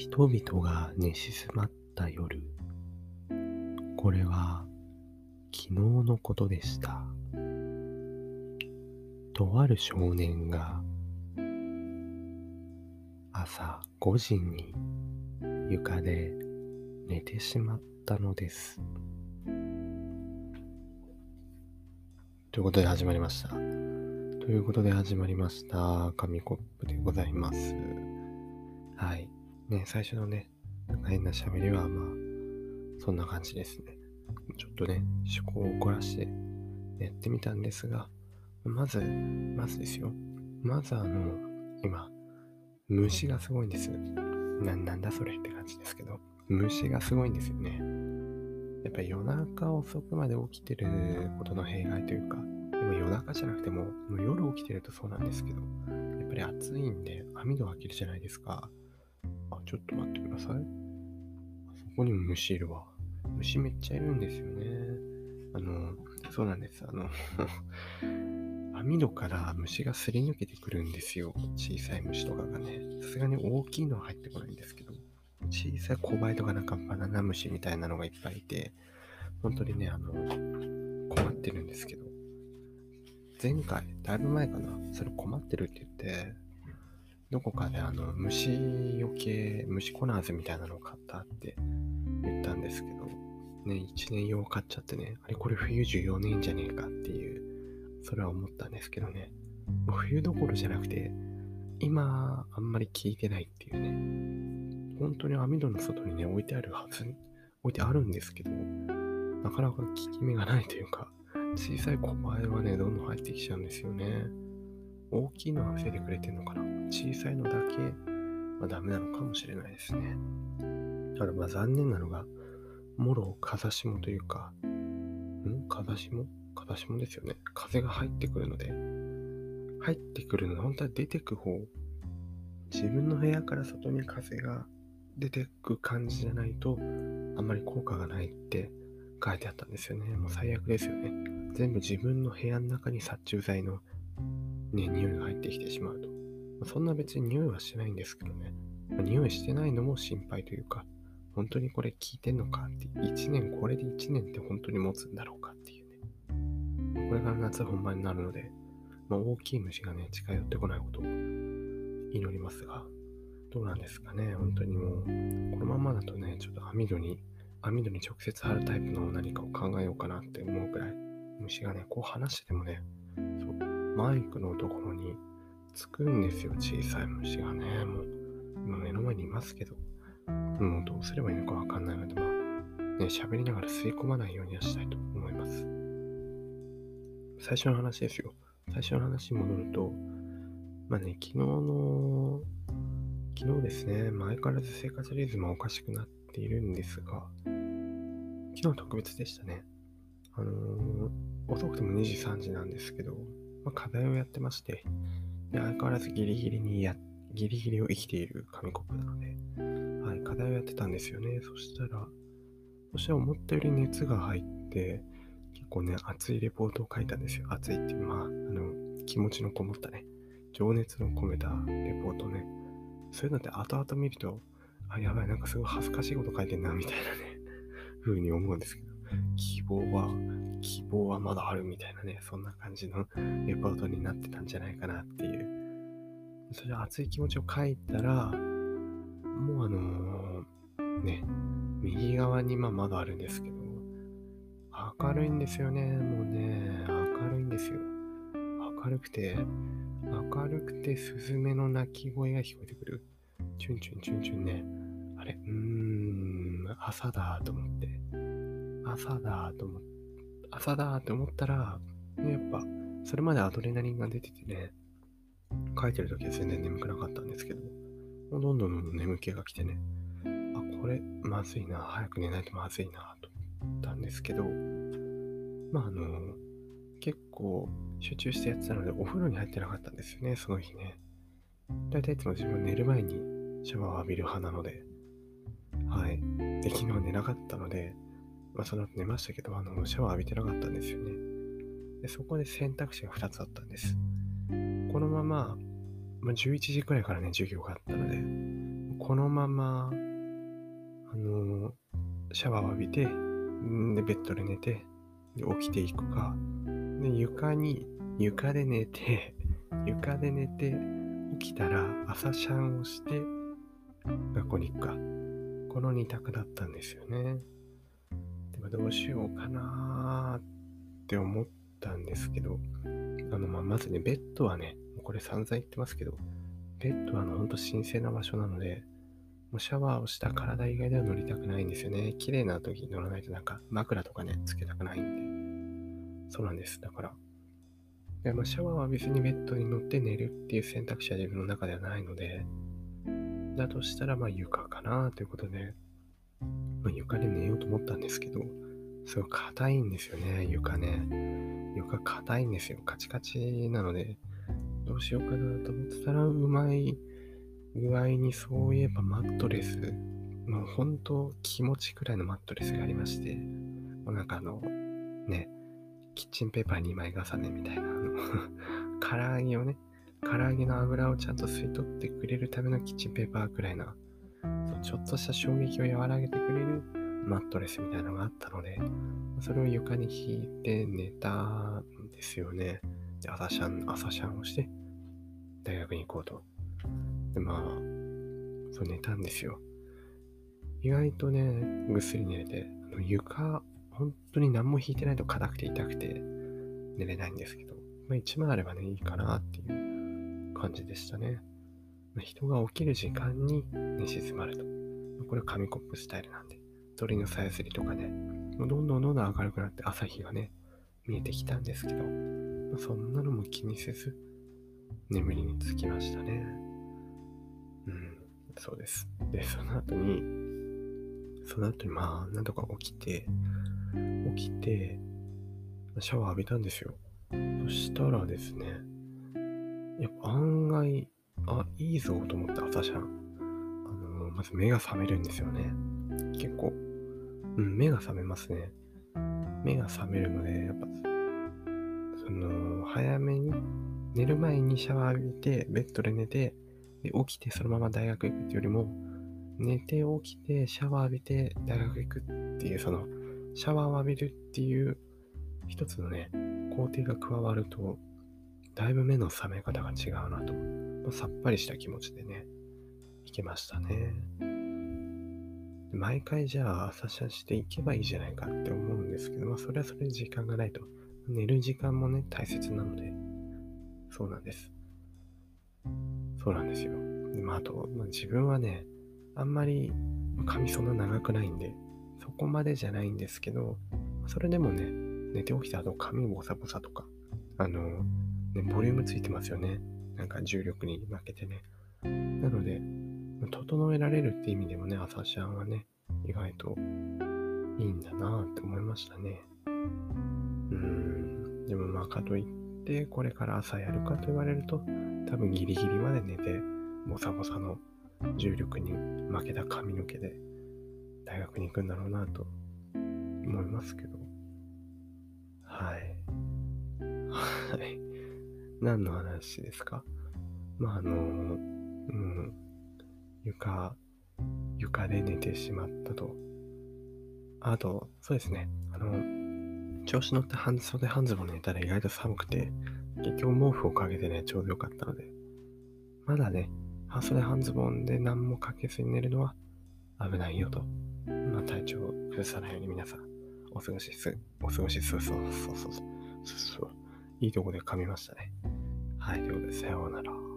人々が寝静まった夜。これは昨日のことでした。とある少年が朝5時に床で寝てしまったのです。ということで始まりました。ということで始まりました。紙コップでございます。はい。ね、最初のね、なんか変な喋りは、まあ、そんな感じですね。ちょっとね、思考を凝らしてやってみたんですが、まず、まずですよ。まずあの、今、虫がすごいんです。な、なんだそれって感じですけど、虫がすごいんですよね。やっぱり夜中遅くまで起きてることの弊害というか、今夜中じゃなくても、もう夜起きてるとそうなんですけど、やっぱり暑いんで網戸開けるじゃないですか。ちょっと待ってください。そこにも虫いるわ。虫めっちゃいるんですよね。あの、そうなんです。あの 網戸から虫がすり抜けてくるんですよ。小さい虫とかがね。さすがに大きいのは入ってこないんですけど、小さい小バエとかなんかバナナ虫みたいなのがいっぱいいて、本当にね、あの、困ってるんですけど、前回、だいぶ前かな、それ困ってるって言って、どこかであの虫よけ、虫コナーズみたいなのを買ったって言ったんですけど、ね、1年用買っちゃってね、あれこれ冬14年じゃねえかっていう、それは思ったんですけどね、もう冬どころじゃなくて、今あんまり効いてないっていうね、本当に網戸の外にね、置いてあるはず、置いてあるんですけど、なかなか効き目がないというか、小さい小バエはね、どんどん入ってきちゃうんですよね。大きいのは防いでくれてるのかな？小さいのだけ、まあ、ダメなのかもしれないですね。ただまあ残念なのが、もろ風下というか、ん？風下風下ですよね。風が入ってくるので、入ってくるのは本当は出てく方。自分の部屋から外に風が出てく感じじゃないと、あんまり効果がないって書いてあったんですよね。もう最悪ですよね。全部自分の部屋の中に殺虫剤のね、匂いが入ってきてしまうと。そんな別に匂いはしないんですけどね。匂いしてないのも心配というか、本当にこれ効いてんのかって、1年、これで1年って本当に持つんだろうかっていうね。これから夏本番になるので、まあ、大きい虫がね、近寄ってこないことを祈りますが、どうなんですかね、本当にもう、このままだとね、ちょっと網戸に、網戸に直接貼るタイプの何かを考えようかなって思うくらい、虫がね、こう話しててもね、マイクのところにつくんですよ、小さい虫がね。もう、今目の前にいますけど、もうどうすればいいのかわかんないので、まあ、ね、喋りながら吸い込まないようにはしたいと思います。最初の話ですよ。最初の話に戻ると、まあね、昨日の、昨日ですね、前からず生活リズムはおかしくなっているんですが、昨日特別でしたね。あのー、遅くても2時3時なんですけど、まあ、課題をやってまして、で相変わらずギリギリにや、ギリギリを生きている紙コップなので、はい、課題をやってたんですよね。そしたら、そしたら思ったより熱が入って、結構ね、熱いレポートを書いたんですよ。熱いっていう、まあ、あの、気持ちのこもったね、情熱の込めたレポートね。そういうのって後々見ると、あ、やばい、なんかすごい恥ずかしいこと書いてんな、みたいなね、風に思うんですけど、希望は希望はまだあるみたいなね、そんな感じのレポートになってたんじゃないかなっていう。それで熱い気持ちを書いたら、もうあのー、ね、右側にまあ窓あるんですけど、明るいんですよね。もうね、明るいんですよ。明るくて、明るくてスズメの鳴き声が聞こえてくる。チュンチュンチュンチュンね。あれ、うーん、朝だと思って。朝だと思って。朝だって思ったら、ね、やっぱ、それまでアドレナリンが出ててね、書いてる時は全然眠くなかったんですけど、もうどんどんどんどん眠気が来てね、あ、これ、まずいな、早く寝ないとまずいな、と思ったんですけど、まあ、あの、結構集中してやってたので、お風呂に入ってなかったんですよね、その日ね。だいたいいつも自分寝る前にシャワーを浴びる派なので、はい。で、昨日寝なかったので、まあ、その後寝ましたけど、あの、シャワー浴びてなかったんですよね。で、そこで選択肢が2つあったんです。このまま、まあ、11時くらいからね、授業があったので、このまま、あの、シャワーを浴びて、で、ベッドで寝て、で、起きていくか、で、床に、床で寝て、床で寝て、起きたら朝シャンをして、学校に行くか。この2択だったんですよね。どうしようかなって思ったんですけど、あの、まあ、まずね、ベッドはね、これ散々言ってますけど、ベッドはあの、ほんと神聖な場所なので、もうシャワーをした体以外では乗りたくないんですよね。綺麗な時に乗らないとなんか枕とかね、つけたくないんで。そうなんです。だから、でまあ、シャワーは別にベッドに乗って寝るっていう選択肢は自分の中ではないので、だとしたらまあ床かなということで、まあ、床で寝ようと思ったんですけど、すごい硬いんですよね、床ね。床硬いんですよ。カチカチなので、どうしようかなと思ってたら、うまい具合にそういえばマットレス、もう本当気持ちくらいのマットレスがありまして、もうなんかあの、ね、キッチンペーパー2枚重ねみたいな、あの 唐揚げをね、唐揚げの油をちゃんと吸い取ってくれるためのキッチンペーパーくらいな、ちょっとした衝撃を和らげてくれるマットレスみたいなのがあったので、それを床に引いて寝たんですよね。で朝シャン、朝シャンをして、大学に行こうと。で、まあ、そう寝たんですよ。意外とね、ぐっすり寝れて、あの床、本当に何も引いてないと硬くて痛くて寝れないんですけど、まあ1枚あればね、いいかなっていう感じでしたね。人が起きる時間に寝静まると。これは紙コップスタイルなんで、鳥のさえずりとかね、どんどんどんどん明るくなって朝日がね、見えてきたんですけど、まあ、そんなのも気にせず、眠りにつきましたね。うん、そうです。で、その後に、その後にまあ、なんとか起きて、起きて、シャワー浴びたんですよ。そしたらですね、やっぱ案外、あ、いいぞと思った朝シャン。あの、まず目が覚めるんですよね。結構。うん、目が覚めますね。目が覚めるので、やっぱ、その、早めに、寝る前にシャワー浴びて、ベッドで寝て、で、起きてそのまま大学行くっていうよりも、寝て起きて、シャワー浴びて、大学行くっていう、その、シャワーを浴びるっていう一つのね、工程が加わると、だいぶ目の覚め方が違うなと、さっぱりした気持ちでね、行けましたね。毎回じゃあ朝シャしていけばいいじゃないかって思うんですけど、まあそれはそれで時間がないと。寝る時間もね、大切なので、そうなんです。そうなんですよ。まあ、あと、まあ、自分はね、あんまり髪そんな長くないんで、そこまでじゃないんですけど、それでもね、寝て起きた後髪ボサボサとか、あの、ね、ボリュームついてますよね。なんか重力に負けてね。なので、整えられるって意味でもね、朝シャンはね、意外といいんだなって思いましたね。うん。でもまあ、かといって、これから朝やるかと言われると、多分ギリギリまで寝て、ボサボサの重力に負けた髪の毛で大学に行くんだろうなと思いますけど。はい。はい。何の話ですか？まあ、あの、うん、床、床で寝てしまったと。あと、そうですね。あの、調子乗って半袖半ズボン寝たら意外と寒くて、結局毛布をかけてね、ちょうどよかったので、まだね、半袖半ズボンで何もかけずに寝るのは危ないよと。まあ、体調を崩さないように皆さん、お過ごしす、お過ごしす、そうそうそうそうそう。いいとこで噛みましたね。大丈夫ですさようなら。